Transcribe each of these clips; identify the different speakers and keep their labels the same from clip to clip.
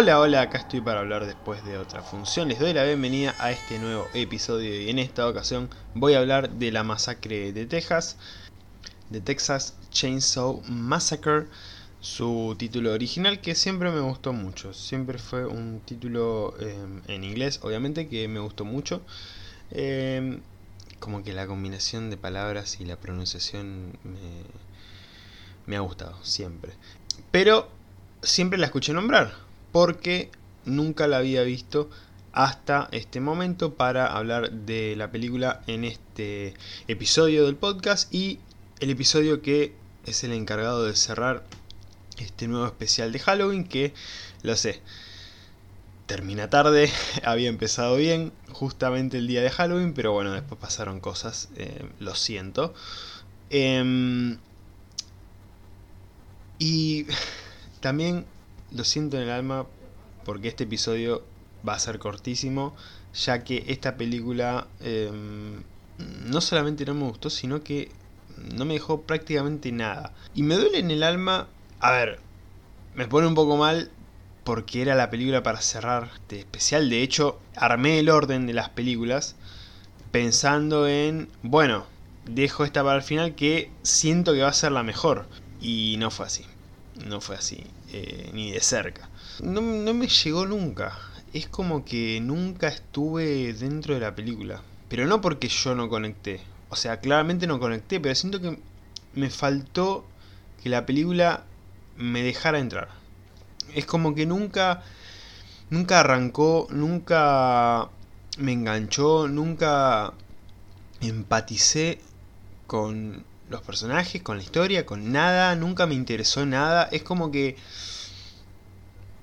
Speaker 1: Hola, hola, acá estoy para hablar después de otra función. Les doy la bienvenida a este nuevo episodio y en esta ocasión voy a hablar de la masacre de Texas, de Texas Chainsaw Massacre, su título original que siempre me gustó mucho. Siempre fue un título eh, en inglés, obviamente, que me gustó mucho. Eh, como que la combinación de palabras y la pronunciación me, me ha gustado, siempre. Pero siempre la escuché nombrar, porque nunca la había visto hasta este momento para hablar de la película en este episodio del podcast y el episodio que es el encargado de cerrar este nuevo especial de Halloween que lo sé termina tarde había empezado bien justamente el día de Halloween pero bueno después pasaron cosas eh, lo siento. Eh, y también lo siento en el alma porque este episodio va a ser cortísimo, ya que esta película eh, no solamente no me gustó, sino que no me dejó prácticamente nada. Y me duele en el alma, a ver, me pone un poco mal porque era la película para cerrar este especial. De hecho, armé el orden de las películas pensando en, bueno, dejo esta para el final que siento que va a ser la mejor. Y no fue así. No fue así. Eh, ni de cerca. No, no me llegó nunca. Es como que nunca estuve dentro de la película. Pero no porque yo no conecté. O sea, claramente no conecté, pero siento que me faltó que la película me dejara entrar. Es como que nunca, nunca arrancó, nunca me enganchó, nunca empaticé con los personajes, con la historia, con nada, nunca me interesó nada. Es como que...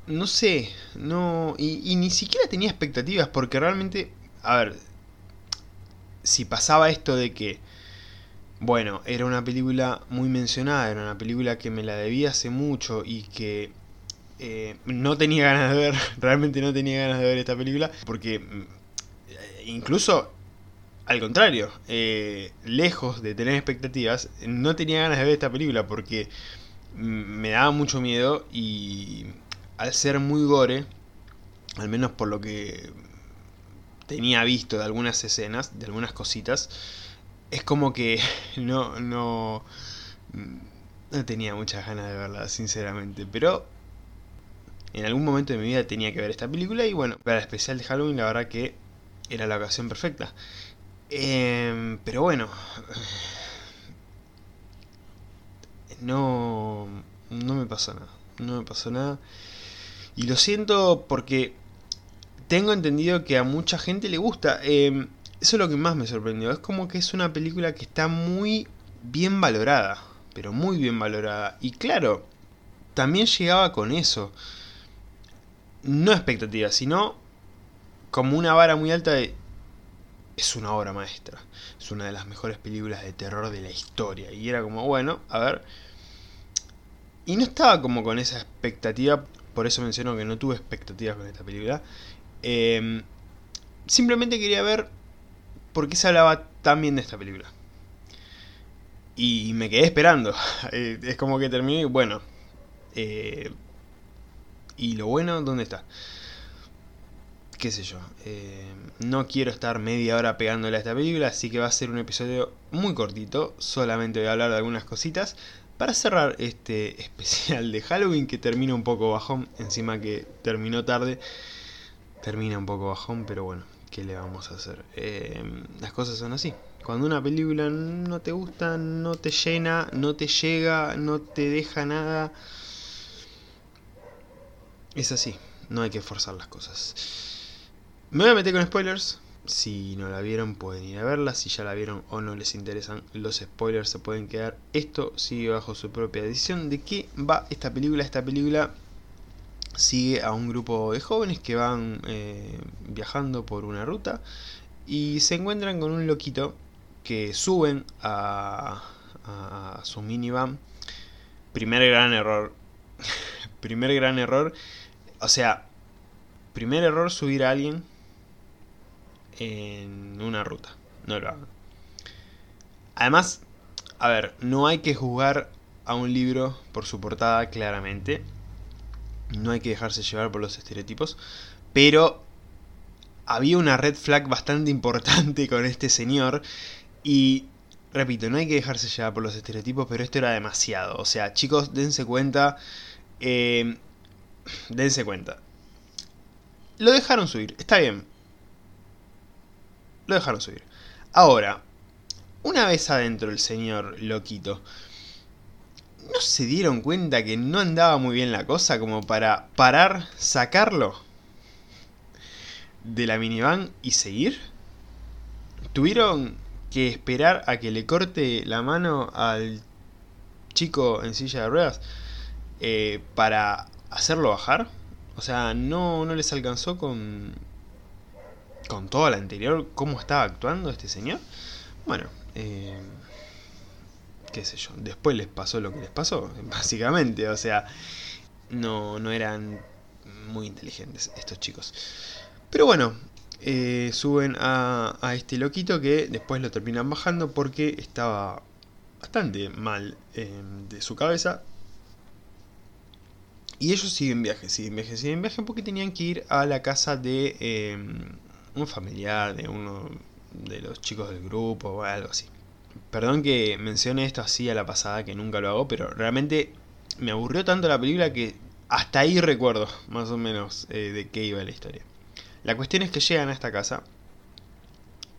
Speaker 1: No sé, no... Y, ni siquiera tenía expectativas porque realmente... A ver, si pasaba esto de que... Bueno, era una película muy mencionada, era una película que me la debía hace mucho y que eh, no tenía ganas de ver, realmente no tenía ganas de ver esta película, porque mm, incluso al contrario, eh, lejos de tener expectativas, no tenía ganas de ver esta película porque me daba mucho miedo y al ser muy gore, al menos por lo que tenía visto de algunas escenas, de algunas cositas, es como que no, no, no tenía muchas ganas de verla, sinceramente. Pero en algún momento de mi vida tenía que ver esta película y bueno, para el especial de Halloween la verdad que era la ocasión perfecta. Eh, pero bueno. No. No me pasó nada. No me pasó nada. Y lo siento porque tengo entendido que a mucha gente le gusta. Eh, eso es lo que más me sorprendió. Es como que es una película que está muy bien valorada. Pero muy bien valorada. Y claro, también llegaba con eso. No expectativas, sino como una vara muy alta de es una obra maestra. Es una de las mejores películas de terror de la historia. Y era como, bueno, a ver. Y no estaba como con esa expectativa. Por eso menciono que no tuve expectativas con esta película. Eh, simplemente quería ver por qué se hablaba tan bien de esta película. Y me quedé esperando. Eh, es como que terminé y bueno. Eh, ¿Y lo bueno dónde está? Qué sé yo, eh, no quiero estar media hora pegándole a esta película, así que va a ser un episodio muy cortito, solamente voy a hablar de algunas cositas para cerrar este especial de Halloween que termina un poco bajón, encima que terminó tarde, termina un poco bajón, pero bueno, ¿qué le vamos a hacer? Eh, las cosas son así. Cuando una película no te gusta, no te llena, no te llega, no te deja nada, es así, no hay que forzar las cosas. Me voy a meter con spoilers. Si no la vieron pueden ir a verla. Si ya la vieron o no les interesan los spoilers se pueden quedar. Esto sigue bajo su propia edición. ¿De qué va esta película? Esta película sigue a un grupo de jóvenes que van eh, viajando por una ruta y se encuentran con un loquito que suben a su minivan. Primer gran error. Primer gran error. O sea, primer error subir a alguien en una ruta. No lo hagan. Además, a ver, no hay que juzgar a un libro por su portada claramente. no hay que dejarse llevar por los estereotipos, pero había una red flag bastante importante con este señor y repito, no hay que dejarse llevar por los estereotipos, pero esto era demasiado. O sea, chicos, dense cuenta. Eh, dense cuenta. Lo dejaron subir, está bien. Lo dejaron subir. Ahora, una vez adentro el señor loquito, ¿no se dieron cuenta que no andaba muy bien la cosa como para parar, sacarlo de la minivan y seguir? ¿Tuvieron que esperar a que le corte la mano al chico en silla de ruedas eh, para hacerlo bajar? O sea, no, no les alcanzó con, con toda la anterior cómo estaba actuando este señor. Bueno, eh, qué sé yo, después les pasó lo que les pasó, básicamente. O sea, no, no eran muy inteligentes estos chicos. Pero bueno, eh, suben a, este loquito que después lo terminan bajando porque estaba bastante mal eh, de su cabeza. Y ellos siguen viaje, siguen viaje, siguen viaje porque tenían que ir a la casa de un familiar, de uno de los chicos del grupo o algo así. Perdón que mencione esto así a la pasada, que nunca lo hago, pero realmente me aburrió tanto la película que hasta ahí recuerdo más o menos de qué iba la historia. La cuestión es que llegan a esta casa.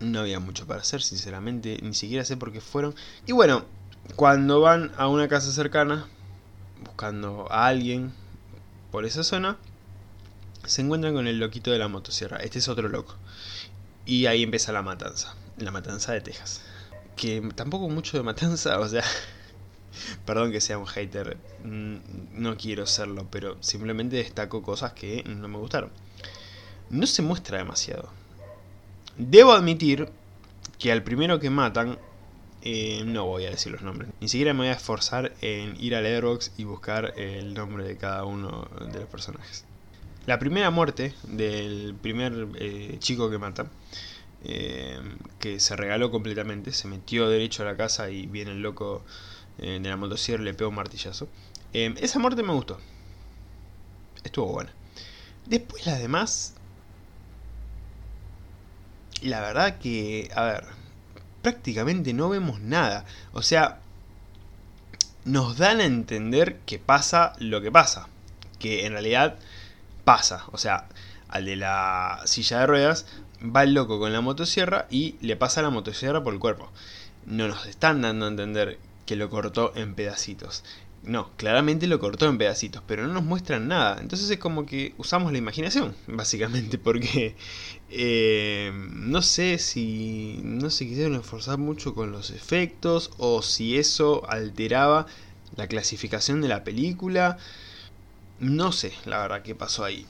Speaker 1: No había mucho para hacer, sinceramente, ni siquiera sé por qué fueron. Y bueno, cuando van a una casa cercana, buscando a alguien por esa zona, se encuentran con el loquito de la motosierra. Este es otro loco. Y ahí empieza la matanza. La matanza de Texas. Que tampoco mucho de matanza, o sea... Perdón que sea un hater, mm, no quiero serlo, pero simplemente destaco cosas que no me gustaron no se muestra demasiado. Debo admitir que al primero que matan, eh, no voy a decir los nombres. Ni siquiera me voy a esforzar en ir a Letterboxd y buscar el nombre de cada uno de los personajes. La primera muerte del primer eh, chico que mata, eh, que se regaló completamente, se metió derecho a la casa y viene el loco de la motosierra y le pega un martillazo. esa muerte me gustó. Estuvo buena. Después las demás la verdad que, a ver, prácticamente no vemos nada. O sea, nos dan a entender que pasa lo que pasa. Que en realidad pasa. O sea, al de la silla de ruedas va el loco con la motosierra y le pasa la motosierra por el cuerpo. No nos están dando a entender que lo cortó en pedacitos. No, claramente lo cortó en pedacitos, pero no nos muestran nada. Entonces es como que usamos la imaginación, básicamente, porque eh, no sé si no se quisieron esforzar mucho con los efectos o si eso alteraba la clasificación de la película. No sé, la verdad, qué pasó ahí.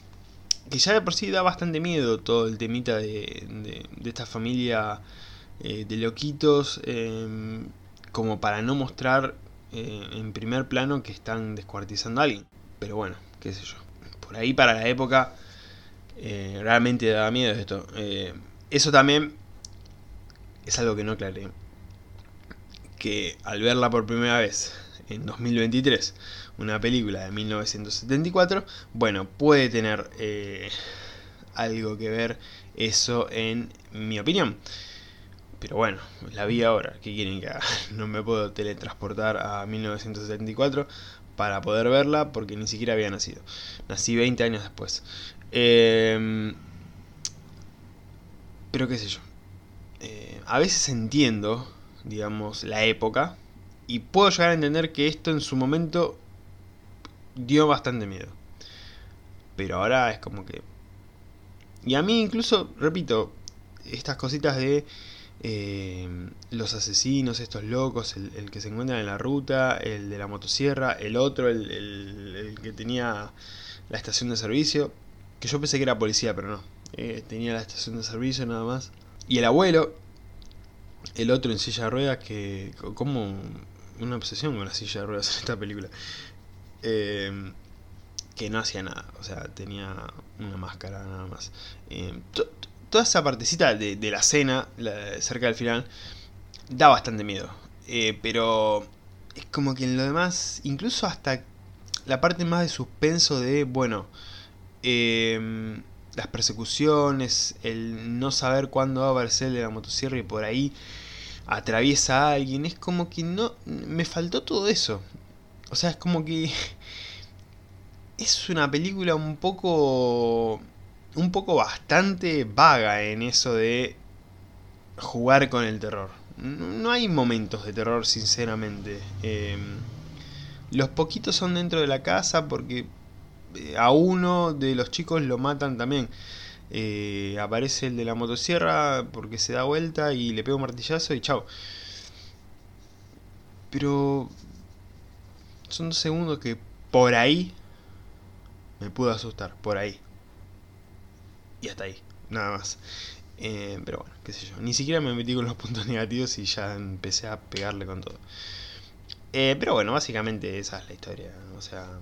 Speaker 1: Que ya de por sí da bastante miedo todo el temita de, de, esta familia eh, de loquitos, eh, como para no mostrar eh, en primer plano que están descuartizando a alguien. Pero bueno, qué sé yo. Por ahí para la época eh, realmente daba miedo esto. Eso también es algo que no aclaré. Que al verla por primera vez en 2023, una película de 1974, bueno, puede tener algo que ver eso en mi opinión. Pero bueno, la vi ahora, ¿qué quieren que haga? No me puedo teletransportar a 1974 para poder verla porque ni siquiera había nacido. Nací 20 años después. Em, pero qué sé yo. Eh, a veces entiendo, digamos, la época y puedo llegar a entender que esto en su momento dio bastante miedo. Pero ahora es como que... Y a mí incluso, repito, estas cositas de eh, los asesinos, estos locos, el, que se encuentra en la ruta, el de la motosierra, el otro, el, que tenía la estación de servicio, que yo pensé que era policía, pero no, eh, tenía la estación de servicio nada más. Y el abuelo, el otro en silla de ruedas, que como una obsesión con la silla de ruedas en esta película. Eh, que no hacía nada, o sea, tenía una máscara nada más. Eh, toda esa partecita de, la cena, cerca del final, da bastante miedo. Eh, pero es como que en lo demás, incluso hasta la parte más de suspenso de, bueno, em, las persecuciones, el no saber cuándo va a aparecer de la motosierra y por ahí atraviesa a alguien, es como que no, me faltó todo eso. O sea, es como que es una película un poco un poco bastante vaga en eso de jugar con el terror. No hay momentos de terror, sinceramente. Em, los poquitos son dentro de la casa porque eh, a uno de los chicos lo matan también. Eh, aparece el de la motosierra porque se da vuelta y le pega un martillazo y chao. Pero son dos segundos que por ahí me pudo asustar, por ahí. Y hasta ahí, nada más. Eh, pero bueno, qué sé yo. Ni siquiera me metí con los puntos negativos y ya empecé a pegarle con todo. Eh, pero bueno, básicamente esa es la historia. O sea,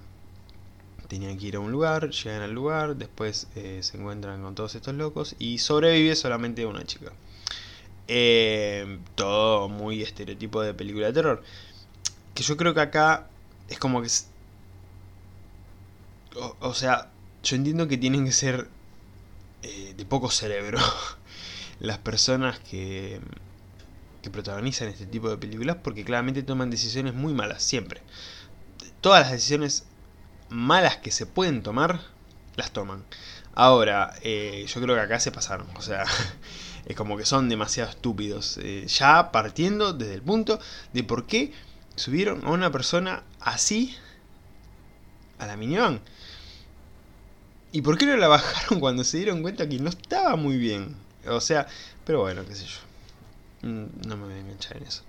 Speaker 1: tenían que ir a un lugar, llegan al lugar, después eh, se encuentran con todos estos locos y sobrevive solamente una chica. todo muy estereotipo de película de terror. Que yo creo que acá es como que... o sea, yo entiendo que tienen que ser eh, de poco cerebro las personas que, que protagonizan este tipo de películas porque claramente toman decisiones muy malas, siempre. Todas las decisiones malas que se pueden tomar, las toman. Ahora, eh, yo creo que acá se pasaron, o sea, es como que son demasiado estúpidos. Eh, ya partiendo desde el punto de por qué subieron a una persona así a la minivan. ¿Y por qué no la bajaron cuando se dieron cuenta que no estaba muy bien? O sea, pero bueno, qué sé yo. Mm, no me voy a enganchar en eso.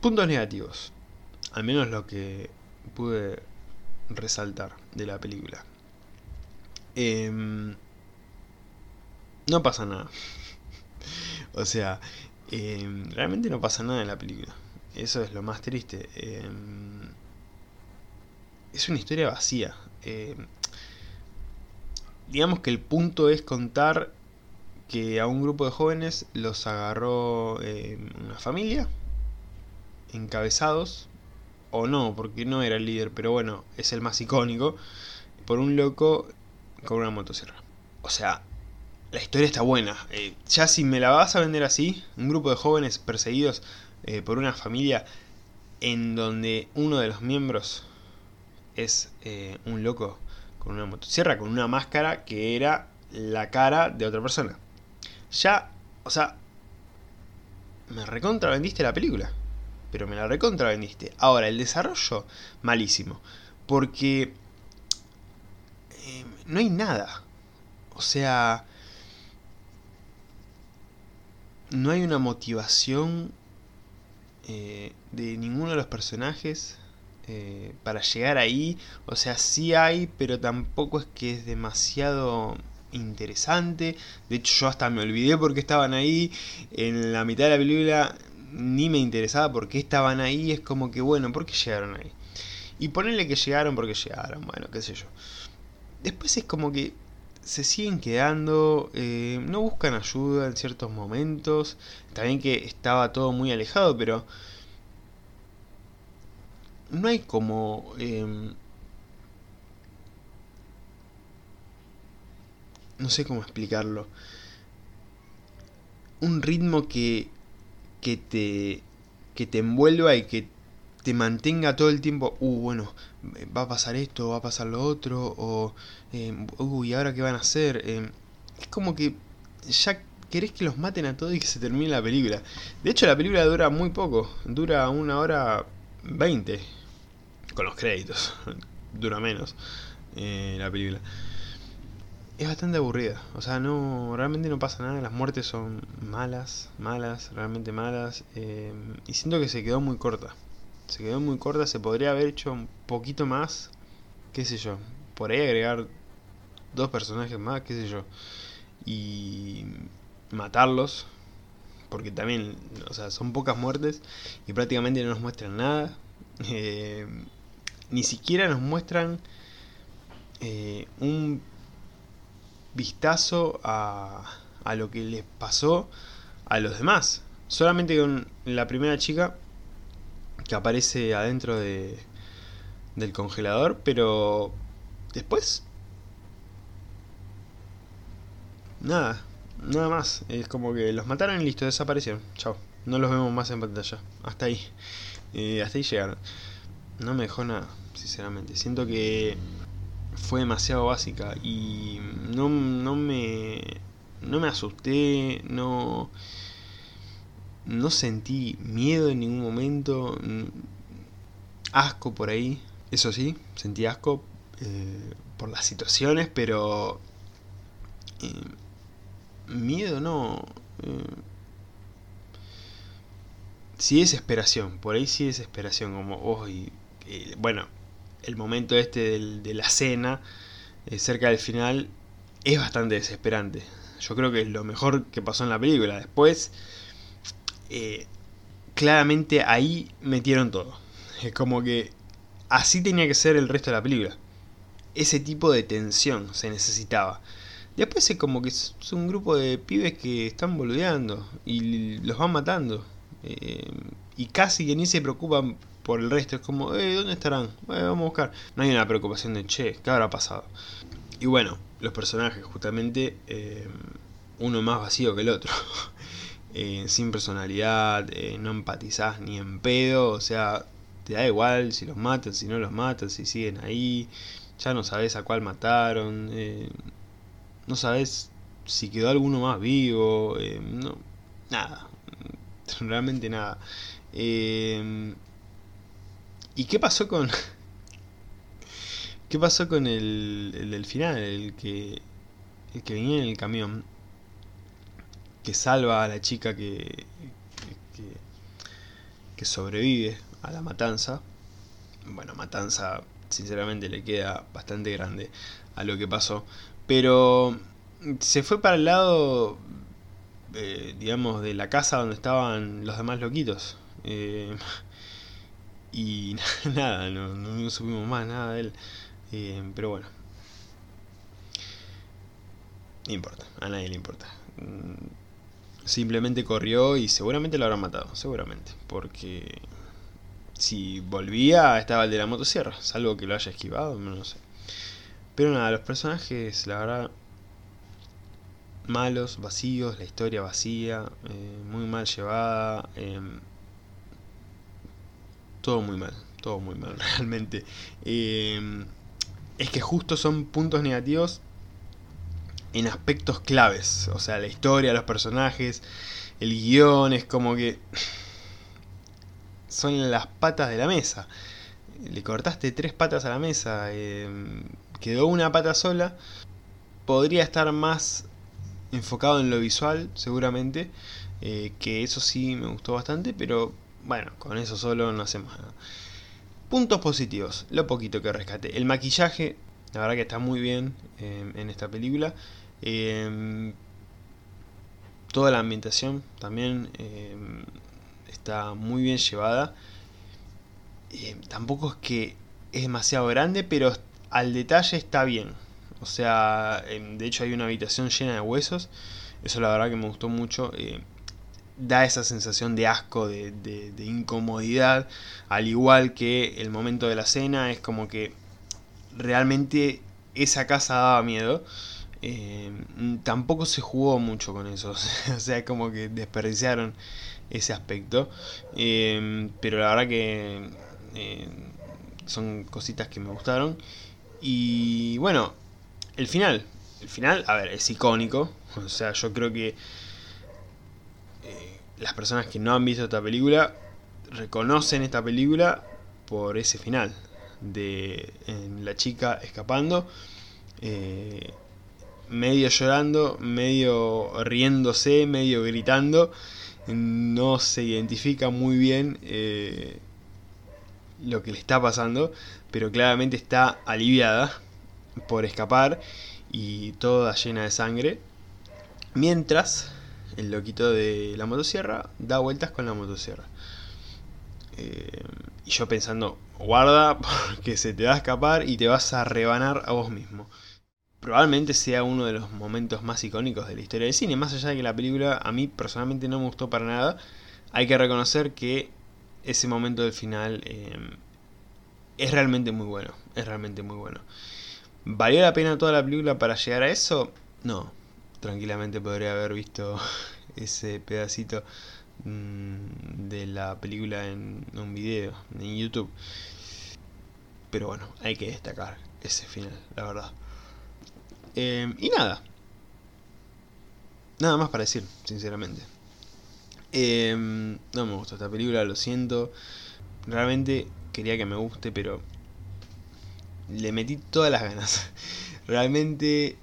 Speaker 1: Puntos negativos. Al menos lo que pude resaltar de la película. Em, no pasa nada. o sea, em, realmente no pasa nada en la película. Eso es lo más triste. Em, es una historia vacía digamos que el punto es contar que a un grupo de jóvenes los agarró una familia, encabezados, o no, porque no era el líder, pero bueno, es el más icónico, por un loco con una motosierra. O sea, la historia está buena. Eh, ya si me la vas a vender así, un grupo de jóvenes perseguidos eh, por una familia en donde uno de los miembros es un loco con una motosierra, con una máscara que era la cara de otra persona. Ya, o sea, me recontra vendiste la película. Pero me la recontra vendiste. Ahora, el desarrollo, malísimo. Porque eh, no hay nada. O sea, no hay una motivación eh, de ninguno de los personajes eh, para llegar ahí. O sea, sí hay, pero tampoco es que es demasiado interesante. De hecho, yo hasta me olvidé porque estaban ahí. En la mitad de la película ni me interesaba por qué estaban ahí. Es como que, bueno, ¿por qué llegaron ahí? Y ponerle que llegaron porque llegaron, bueno, qué sé yo. Después es como que se siguen quedando, eh, no buscan ayuda en ciertos momentos. También que estaba todo muy alejado, pero no hay como... Em, no sé cómo explicarlo. Un ritmo que, que, te, que te envuelva y que te mantenga todo el tiempo, uh, bueno, va a pasar esto, va a pasar lo otro, o, eh, uy, ¿ahora qué van a hacer? Em, es como que ya querés que los maten a todos y que se termine la película. De hecho, la película dura muy poco, dura una hora veinte con los créditos. Dura menos eh, la película. Es bastante aburrida. O sea, no realmente no pasa nada. Las muertes son malas, malas, realmente malas. Eh, y siento que se quedó muy corta. Se quedó muy corta. Se podría haber hecho un poquito más. Qué sé yo. Por ahí agregar dos personajes más, qué sé yo. Y matarlos. Porque también, o sea, son pocas muertes y prácticamente no nos muestran nada. Eh, ni siquiera nos muestran eh, un vistazo a, a lo que les pasó a los demás. Solamente con la primera chica que aparece adentro de, del congelador, pero después nada, nada más. Es como que los mataron y listo, desaparecieron. Chao. No los vemos más en pantalla. Hasta ahí. Eh, hasta ahí llegaron. No me dejó nada, sinceramente. Siento que fue demasiado básica y no, no me no me asusté, no no sentí miedo en ningún momento, asco por ahí, eso sí, sentí asco eh, por las situaciones, pero eh, miedo no. Eh, sí desesperación, por ahí sí desesperación, como hoy, bueno, el momento este de la cena, cerca del final, es bastante desesperante. Yo creo que es lo mejor que pasó en la película. Después, eh, claramente ahí metieron todo. Es como que así tenía que ser el resto de la película. Ese tipo de tensión se necesitaba. Después es como que es un grupo de pibes que están boludeando y los van matando. Eh, y casi que ni se preocupan por el resto. Es como, eh, ¿dónde estarán? vamos a buscar. No hay una preocupación de, che, ¿qué habrá pasado? Y bueno, los personajes, justamente, eh, uno más vacío que el otro. Eh, sin personalidad, eh, no empatizás ni en pedo, o sea, te da igual si los matan, si no los matan, si siguen ahí, ya no sabes a cuál mataron, no sabes si quedó alguno más vivo, no, nada, realmente nada. ¿Y qué pasó con... ¿Qué pasó con el, el del final? El que, el que venía en el camión. Que salva a la chica que, que, sobrevive a la matanza. Bueno, matanza sinceramente le queda bastante grande a lo que pasó. Pero se fue para el lado, eh, digamos, de la casa donde estaban los demás loquitos. Eh, y nada, no, no, supimos más nada de él. Eh, pero bueno. No importa, a nadie le importa. Mm, simplemente corrió y seguramente lo habrán matado, seguramente. Porque si volvía estaba el de la motosierra, salvo que lo haya esquivado, no sé. Pero nada, los personajes, la verdad, malos, vacíos, la historia vacía, eh, muy mal llevada. Em, todo muy mal, todo muy mal realmente. Eh, es que justo son puntos negativos en aspectos claves. O sea, la historia, los personajes, el guion, es como que son las patas de la mesa. Le cortaste tres patas a la mesa, em, quedó una pata sola. Podría estar más enfocado en lo visual, seguramente. Eh, que eso sí me gustó bastante, pero bueno, con eso solo no hacemos nada. Puntos positivos, lo poquito que rescate. El maquillaje, la verdad que está muy bien em, en esta película. Em, toda la ambientación también em, está muy bien llevada. tampoco es que es demasiado grande, pero al detalle está bien. O sea, de hecho hay una habitación llena de huesos. Eso la verdad que me gustó mucho da esa sensación de asco, de, de, incomodidad, al igual que el momento de la cena, es como que realmente esa casa daba miedo. Eh, tampoco se jugó mucho con eso, o sea, como que desperdiciaron ese aspecto, eh, pero la verdad que eh, son cositas que me gustaron. Y bueno, el final, el final, a ver, es icónico, o sea, yo creo que las personas que no han visto esta película reconocen esta película por ese final de la chica escapando eh, medio llorando medio riéndose medio gritando no se identifica muy bien eh, lo que le está pasando pero claramente está aliviada por escapar y toda llena de sangre. Mientras el loquito de la motosierra da vueltas con la motosierra. Eh, y yo pensando, guarda porque se te va a escapar y te vas a rebanar a vos mismo. Probablemente sea uno de los momentos más icónicos de la historia del cine, más allá de que la película a mí personalmente no me gustó para nada, hay que reconocer que ese momento del final eh, es realmente muy bueno, es realmente muy bueno. ¿Valió la pena toda la película para llegar a eso? No, tranquilamente podría haber visto ese pedacito mm, de la película en un video en YouTube. Pero bueno, hay que destacar ese final, la verdad. Em, y nada. Nada más para decir, sinceramente. Em, no me gusta esta película, lo siento. Realmente quería que me guste, pero le metí todas las ganas. Realmente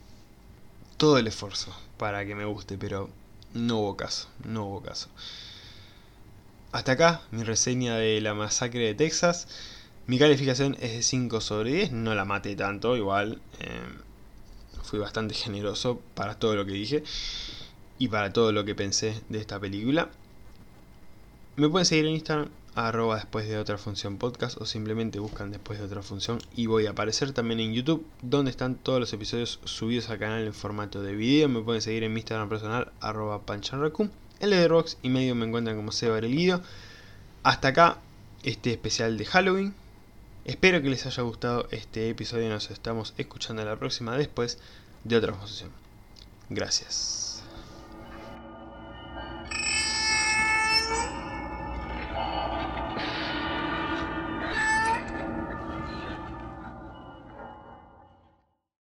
Speaker 1: todo el esfuerzo para que me guste, pero no hubo caso, no hubo caso. Hasta acá mi reseña de la masacre de Texas. Mi calificación es de 5 sobre 10, no la maté tanto, igual em, fui bastante generoso para todo lo que dije y para todo lo que pensé de esta película. Me pueden seguir en Instagram, arroba después de otra función podcast o simplemente buscan después de otra función y voy a aparecer también en YouTube donde están todos los episodios subidos al canal en formato de video. Me pueden seguir en mi Instagram personal, arroba panchanraku. En Letterboxd y medio me encuentran como Seba el. Hasta acá este especial de Halloween. Espero que les haya gustado este episodio. Nos estamos escuchando la próxima después de otra función. Gracias.